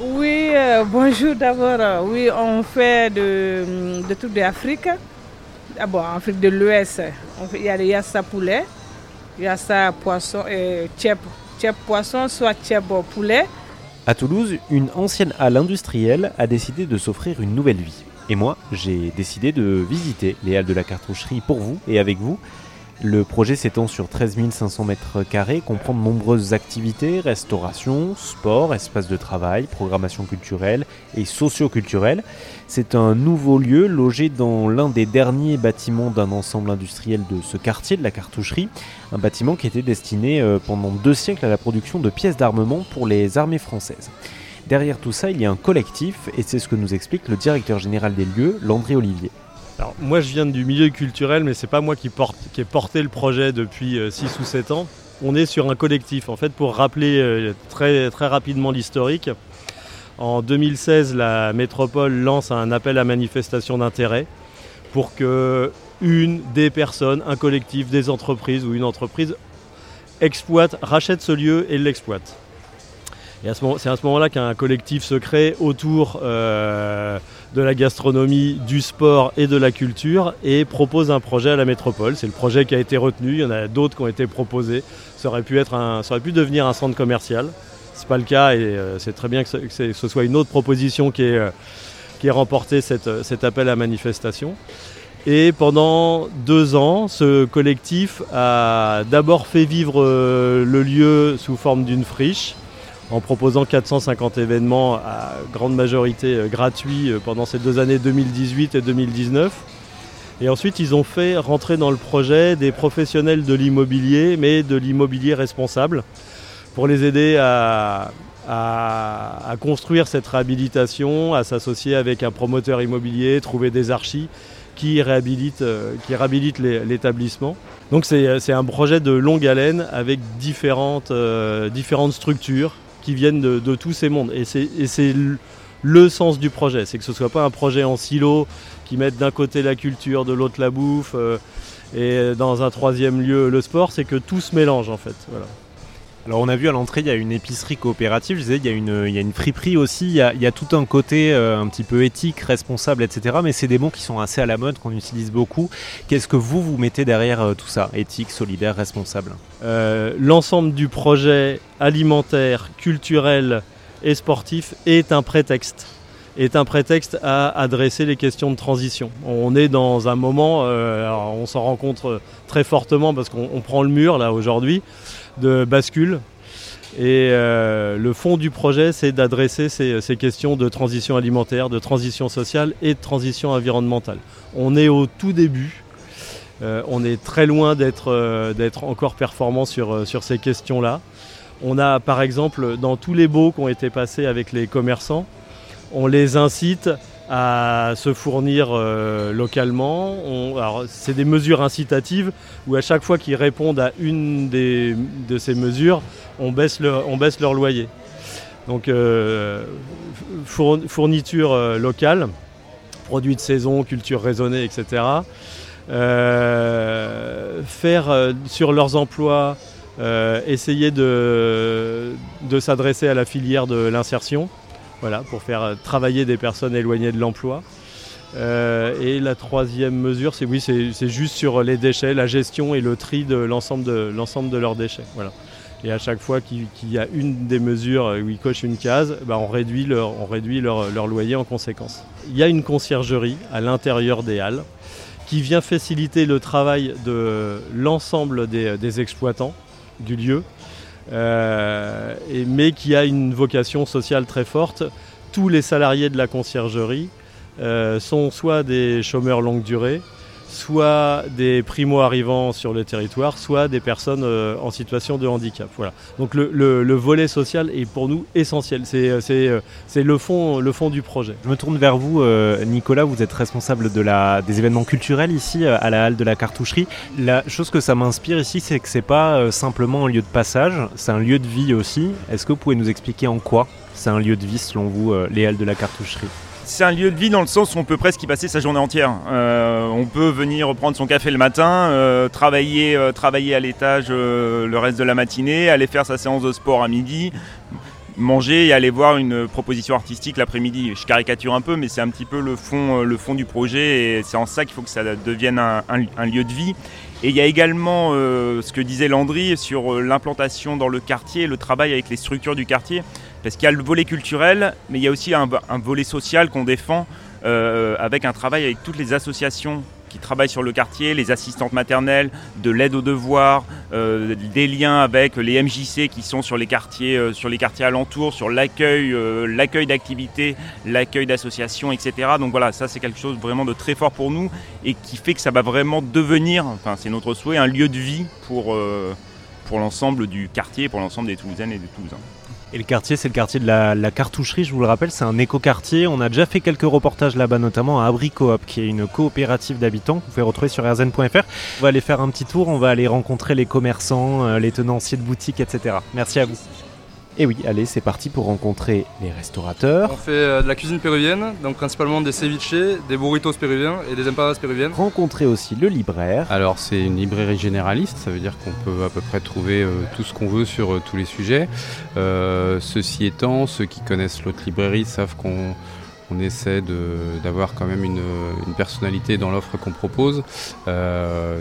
Oui, euh, bonjour d'abord. Oui, on fait de, de tout d'Afrique. D'abord, en Afrique de l'Ouest, il y a le yassa poulet, yassa poisson et tchèp, tchèp poisson, soit tchèp poulet. À Toulouse, une ancienne halle industrielle a décidé de s'offrir une nouvelle vie. Et moi, j'ai décidé de visiter les halles de la cartoucherie pour vous et avec vous. Le projet s'étend sur 13 500 mètres carrés, comprend de nombreuses activités, restauration, sport, espace de travail, programmation culturelle et socio-culturelle. C'est un nouveau lieu logé dans l'un des derniers bâtiments d'un ensemble industriel de ce quartier de la cartoucherie, un bâtiment qui était destiné euh, pendant deux siècles à la production de pièces d'armement pour les armées françaises. Derrière tout ça, il y a un collectif et c'est ce que nous explique le directeur général des lieux, Landré Olivier. Alors, moi, je viens du milieu culturel, mais c'est pas moi qui, ai porté le projet depuis 6 euh, ou 7 ans. On est sur un collectif. En fait, pour rappeler euh, très, très rapidement l'historique, en 2016, la métropole lance un appel à manifestation d'intérêt pour que une des personnes, un collectif, des entreprises ou une entreprise exploite, rachète ce lieu et l'exploite. Et c'est à ce moment-là qu'un collectif se crée autour euh, de la gastronomie, du sport et de la culture et propose un projet à la métropole. C'est le projet qui a été retenu, il y en a d'autres qui ont été proposés. Ça aurait pu, devenir un centre commercial. Ce n'est pas le cas et euh, c'est très bien que ce, soit une autre proposition qui ait, euh, remporté cette, cet appel à manifestation. Et pendant deux ans, ce collectif a d'abord fait vivre le lieu sous forme d'une friche en proposant 450 événements à grande majorité euh, gratuits euh, pendant ces deux années 2018 et 2019. Et ensuite, ils ont fait rentrer dans le projet des professionnels de l'immobilier, mais de l'immobilier responsable, pour les aider à, construire cette réhabilitation, à s'associer avec un promoteur immobilier, trouver des archis qui réhabilitent, euh, l'établissement. Donc c'est un projet de longue haleine avec différentes structures qui viennent de, tous ces mondes. Et c'est le sens du projet, c'est que ce ne soit pas un projet en silo qui mette d'un côté la culture, de l'autre la bouffe, euh, et dans un troisième lieu le sport, c'est que tout se mélange en fait. Alors on a vu à l'entrée, il y a une épicerie coopérative, je disais, il y a une, friperie aussi, il y a, tout un côté euh, un petit peu éthique, responsable, etc. Mais c'est des mots qui sont assez à la mode, qu'on utilise beaucoup. Qu'est-ce que vous, vous mettez derrière euh, tout ça? Éthique, solidaire, responsable? Euh, L'ensemble du projet alimentaire, culturel et sportif est un prétexte est un prétexte à adresser les questions de transition. On est dans un moment, on s'en rend compte très fortement parce qu'on prend le mur là aujourd'hui, de bascule. Et euh, le fond du projet, c'est d'adresser ces, questions de transition alimentaire, de transition sociale et de transition environnementale. On est au tout début. Euh, on est très loin d'être euh, encore performant sur, sur ces questions-là. On a par exemple dans tous les baux qui ont été passés avec les commerçants, on les incite à se fournir euh, localement. c'est des mesures incitatives où à chaque fois qu'ils répondent à une de ces mesures, on baisse, on baisse leur loyer. Donc euh, fourniture euh, locale, produits de saison, culture raisonnée, etc. faire sur leurs emplois, essayer de s'adresser à la filière de l'insertion voilà, pour faire euh, travailler des personnes éloignées de l'emploi. Euh, et la troisième mesure, c'est oui, c'est juste sur les déchets, la gestion et le tri de l'ensemble de, de leurs déchets. Voilà. Et à chaque fois qu'il y a une des mesures où ils cochent une case, bah, on réduit, leur, on réduit leur, loyer en conséquence. Il y a une conciergerie à l'intérieur des halles qui vient faciliter le travail de l'ensemble des exploitants du lieu euh, mais qui a une vocation sociale très forte. Tous les salariés de la conciergerie euh, sont soit des chômeurs longue durée, soit des primo-arrivants sur le territoire, soit des personnes euh, en situation de handicap. Donc le, volet social est pour nous essentiel. C'est euh, le, fond, le fond du projet. Je me tourne vers vous, euh, Nicolas. Vous êtes responsable des événements culturels ici à la halle de la cartoucherie. La chose que ça m'inspire ici, c'est que c'est pas simplement un lieu de passage, c'est un lieu de vie aussi. Est-ce que vous pouvez nous expliquer en quoi c'est un lieu de vie selon vous, les halles de la cartoucherie? C'est un lieu de vie dans le sens où on peut presque y passer sa journée entière. Euh, on peut venir prendre son café le matin, euh, travailler, euh, travailler à l'étage le reste de la matinée, aller faire sa séance de sport à midi. manger et aller voir une proposition artistique l'après-midi. Je caricature un peu, mais c'est un petit peu le fond, le fond du projet et c'est en ça qu'il faut que ça devienne un, lieu de vie. Et il y a également ce que disait Landry sur l'implantation dans le quartier, le travail avec les structures du quartier. Parce qu'il y a le volet culturel, mais il y a aussi un, volet social qu'on défend avec un travail avec toutes les associations qui travaillent sur le quartier, les assistantes maternelles, de l'aide aux devoirs, euh, des liens avec les MJC qui sont sur les quartiers, euh, sur les quartiers alentours, sur l'accueil, euh, l'accueil d'activités, l'accueil d'associations, etc. Donc voilà, ça c'est quelque chose vraiment de très fort pour nous et qui fait que ça va vraiment devenir, enfin c'est notre souhait, un lieu de vie pour, pour l'ensemble du quartier, pour l'ensemble des Toulousaines et des Toulousains. Et le quartier, c'est le quartier de la, cartoucherie, je vous le rappelle, c'est un éco-quartier. On a déjà fait quelques reportages là-bas, notamment à Abricoop, qui est une coopérative d'habitants vous pouvez retrouver sur rzn.fr. On va aller faire un petit tour, on va aller rencontrer les commerçants, euh, les tenanciers de boutiques, etc. Merci à vous. Et oui, allez, c'est parti pour rencontrer les restaurateurs. On fait euh, de la cuisine péruvienne, donc principalement des ceviches, des burritos péruviens et des empanadas péruviennes. Rencontrer aussi le libraire. Alors c'est une librairie généraliste, ça veut dire qu'on peut à peu près trouver euh, tout ce qu'on veut sur euh, tous les sujets. ceci étant, ceux qui connaissent l'autre librairie savent qu'on essaie d'avoir quand même une, personnalité dans l'offre qu'on propose.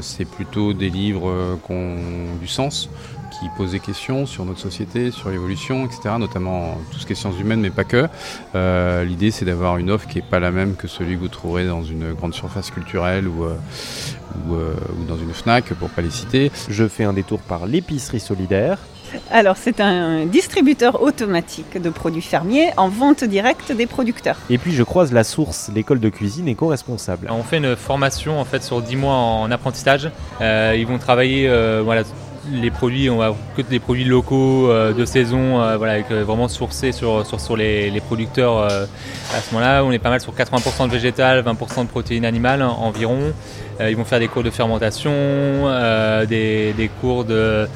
c'est plutôt des livres qui ont du sens, qui pose des questions sur notre société, sur l'évolution, etc., notamment tout ce qui est sciences humaines, mais pas que. Euh, l'idée, c'est d'avoir une offre qui n'est pas la même que celui que vous trouverez dans une grande surface culturelle ou, euh, euh, ou, dans une FNAC, pour pas les citer. Je fais un détour par l'épicerie solidaire. Alors, c'est un distributeur automatique de produits fermiers en vente directe des producteurs. Et puis, je croise la source, l'école de cuisine éco-responsable. On fait une formation en fait sur 10 mois en apprentissage. ils vont travailler voilà, les produits, on va que des produits locaux euh, de saison, euh, voilà, avec, euh, vraiment sourcés sur, sur, les, producteurs à ce moment-là. On est pas mal sur 80% de végétal, 20% de protéines animales environ. Ils vont faire des cours de fermentation, des, des, cours de,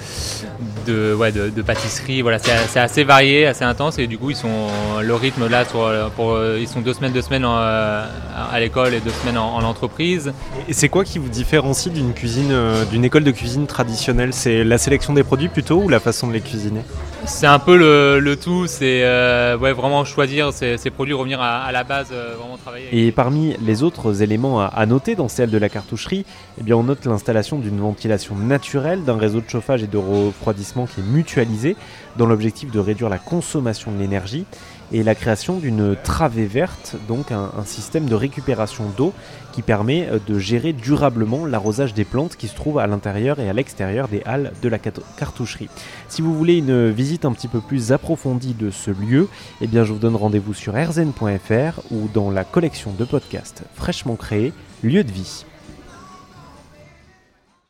de, ouais, de, pâtisserie. Voilà, c'est assez varié, assez intense et du coup ils sont le rythme là pour, ils sont deux semaines, deux semaines à l'école et deux semaines en, entreprise. Et c'est quoi qui vous différencie d'une cuisine, d'une école de cuisine traditionnelle? C'est la sélection des produits plutôt ou la façon de les cuisiner? C'est un peu le, tout, c'est euh, ouais, vraiment choisir ces, produits, revenir à, la base, euh, vraiment travailler. Et parmi les autres éléments à, noter dans celle de la cartoucherie, eh bien on note l'installation d'une ventilation naturelle, d'un réseau de chauffage et de refroidissement qui est mutualisé dans l'objectif de réduire la consommation de l'énergie et la création d'une travée verte, donc un, système de récupération d'eau qui permet euh, de gérer durablement l'arrosage des plantes qui se trouvent à l'intérieur et à l'extérieur des halles de la cartoucherie. Si vous voulez une visite un petit peu plus approfondie de ce lieu, eh bien je vous donne rendez-vous sur rzn.fr ou dans la collection de podcasts fraîchement créés Lieu de vie.